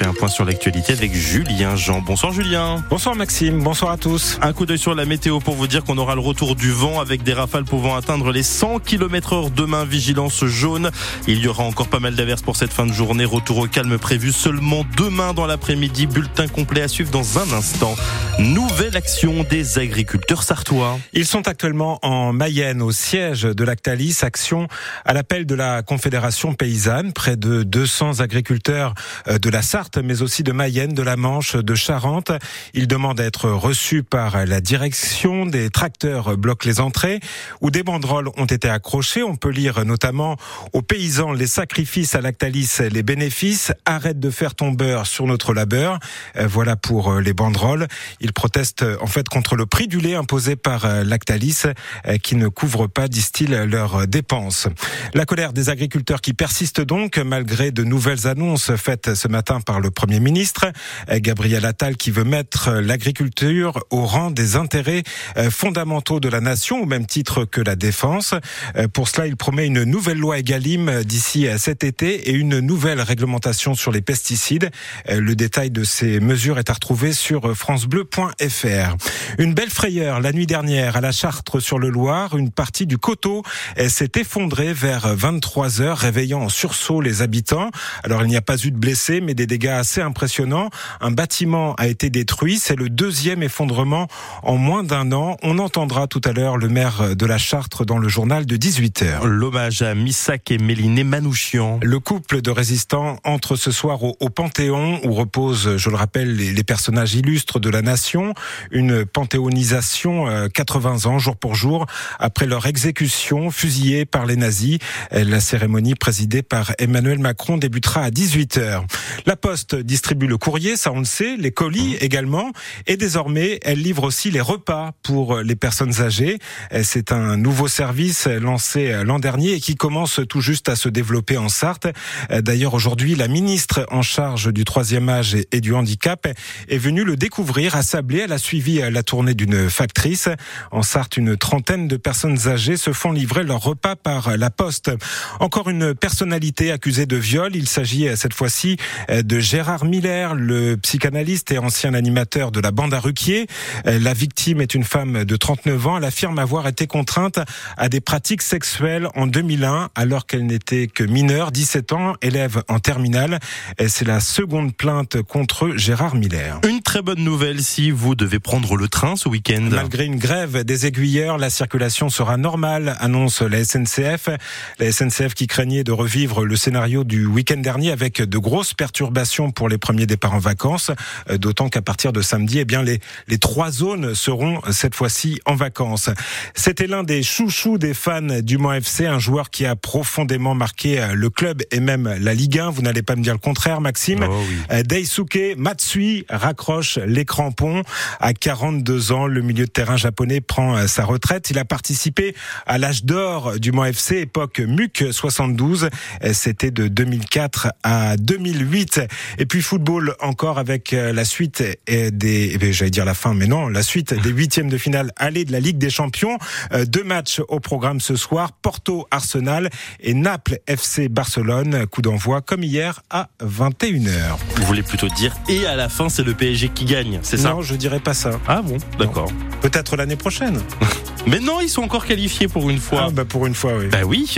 fait un point sur l'actualité avec Julien Jean. Bonsoir Julien. Bonsoir Maxime, bonsoir à tous. Un coup d'œil sur la météo pour vous dire qu'on aura le retour du vent avec des rafales pouvant atteindre les 100 km heure demain, vigilance jaune. Il y aura encore pas mal d'averses pour cette fin de journée. Retour au calme prévu seulement demain dans l'après-midi. Bulletin complet à suivre dans un instant. Nouvelle action des agriculteurs sartois. Ils sont actuellement en Mayenne au siège de Lactalis, action à l'appel de la Confédération paysanne. Près de 200 agriculteurs euh, de la Sarthe, mais aussi de Mayenne, de la Manche, de Charente. Ils demandent à être reçus par la direction. Des tracteurs bloquent les entrées où des banderoles ont été accrochées. On peut lire notamment aux paysans les sacrifices à Lactalis, les bénéfices. Arrête de faire ton beurre sur notre labeur. Euh, voilà pour euh, les banderoles. Protestent en fait contre le prix du lait imposé par Lactalis qui ne couvre pas, disent-ils, leurs dépenses. La colère des agriculteurs qui persiste donc malgré de nouvelles annonces faites ce matin par le Premier ministre. Gabriel Attal qui veut mettre l'agriculture au rang des intérêts euh, fondamentaux de la nation au même titre que la défense. Euh, pour cela, il promet une nouvelle loi Egalim d'ici cet été et une nouvelle réglementation sur les pesticides. Euh, le détail de ces mesures est à retrouver sur francebleu.fr. Une belle frayeur la nuit dernière à la Chartre sur le Loir, une partie du coteau s'est effondrée vers 23 heures, réveillant en sursaut les habitants. Alors il n'y a pas eu de blessés, mais des dégâts assez impressionnants. Un bâtiment a été détruit. C'est le deuxième effondrement en moins d'un an. On entendra tout à l'heure le maire de la Chartre dans le journal de 18h. L'hommage à Missak et Méliné Manouchian. Le couple de résistants entre ce soir au, Panthéon où reposent, je le rappelle, les, les, personnages illustres de la nation. Une panthéonisation 80 euh, ans jour pour jour après leur exécution fusillée par les nazis. La cérémonie présidée par Emmanuel Macron débutera à 18h. La Poste distribue le courrier, ça on le sait, les colis mmh. également, et désormais elle livre aussi les repas pour les personnes âgées. C'est un nouveau service lancé l'an dernier et qui commence tout juste à se développer en Sarthe. D'ailleurs aujourd'hui, la ministre en charge du troisième âge et du handicap est venue le découvrir à Sablé. Elle a suivi la tournée d'une factrice. En Sarthe, une trentaine de personnes âgées se font livrer leurs repas par la Poste. Encore une personnalité accusée de viol. Il s'agit cette fois-ci de Gérard Miller, le psychanalyste et ancien animateur de la bande à Ruquier. La victime est une femme de 39 ans. Elle affirme avoir été contrainte à des pratiques sexuelles en 2001 alors qu'elle n'était que mineure, 17 ans, élève en terminale. C'est la seconde plainte contre Gérard Miller. Une très bonne nouvelle si vous devez prendre le train ce week-end. Malgré une grève des aiguilleurs, la circulation sera normale, annonce la SNCF. La SNCF qui craignait de revivre le scénario du week-end dernier avec de grosses perturbations pour les premiers départs en vacances, euh, d'autant qu'à partir de samedi, eh bien les, les trois zones seront cette fois-ci en vacances. C'était l'un des chouchous des fans du Mans FC, un joueur qui a profondément marqué euh, le club et même la Ligue 1. Vous n'allez pas me dire le contraire, Maxime. Oh oui. Euh, Daisuke Matsui raccroche les crampons. À 42 ans, le milieu de terrain japonais prend sa retraite. Il a participé à l'âge d'or du Mans FC, époque MUC 72. C'était de 2004 à 2008. Et puis football encore avec euh, la suite des, eh j'allais dire la fin, mais non, la suite des huitièmes de finale aller de la Ligue des Champions. Euh, deux matchs au programme ce soir, Porto Arsenal et Naples FC Barcelone. Coup d'envoi comme hier à 21h. Vous voulez plutôt dire et à la fin c'est le PSG qui gagne, c'est ça? Non, je dirais pas ça. Ah bon, d'accord. Peut-être l'année prochaine. mais non, ils sont encore qualifiés pour une fois. Ah bah pour une fois, oui. Bah oui.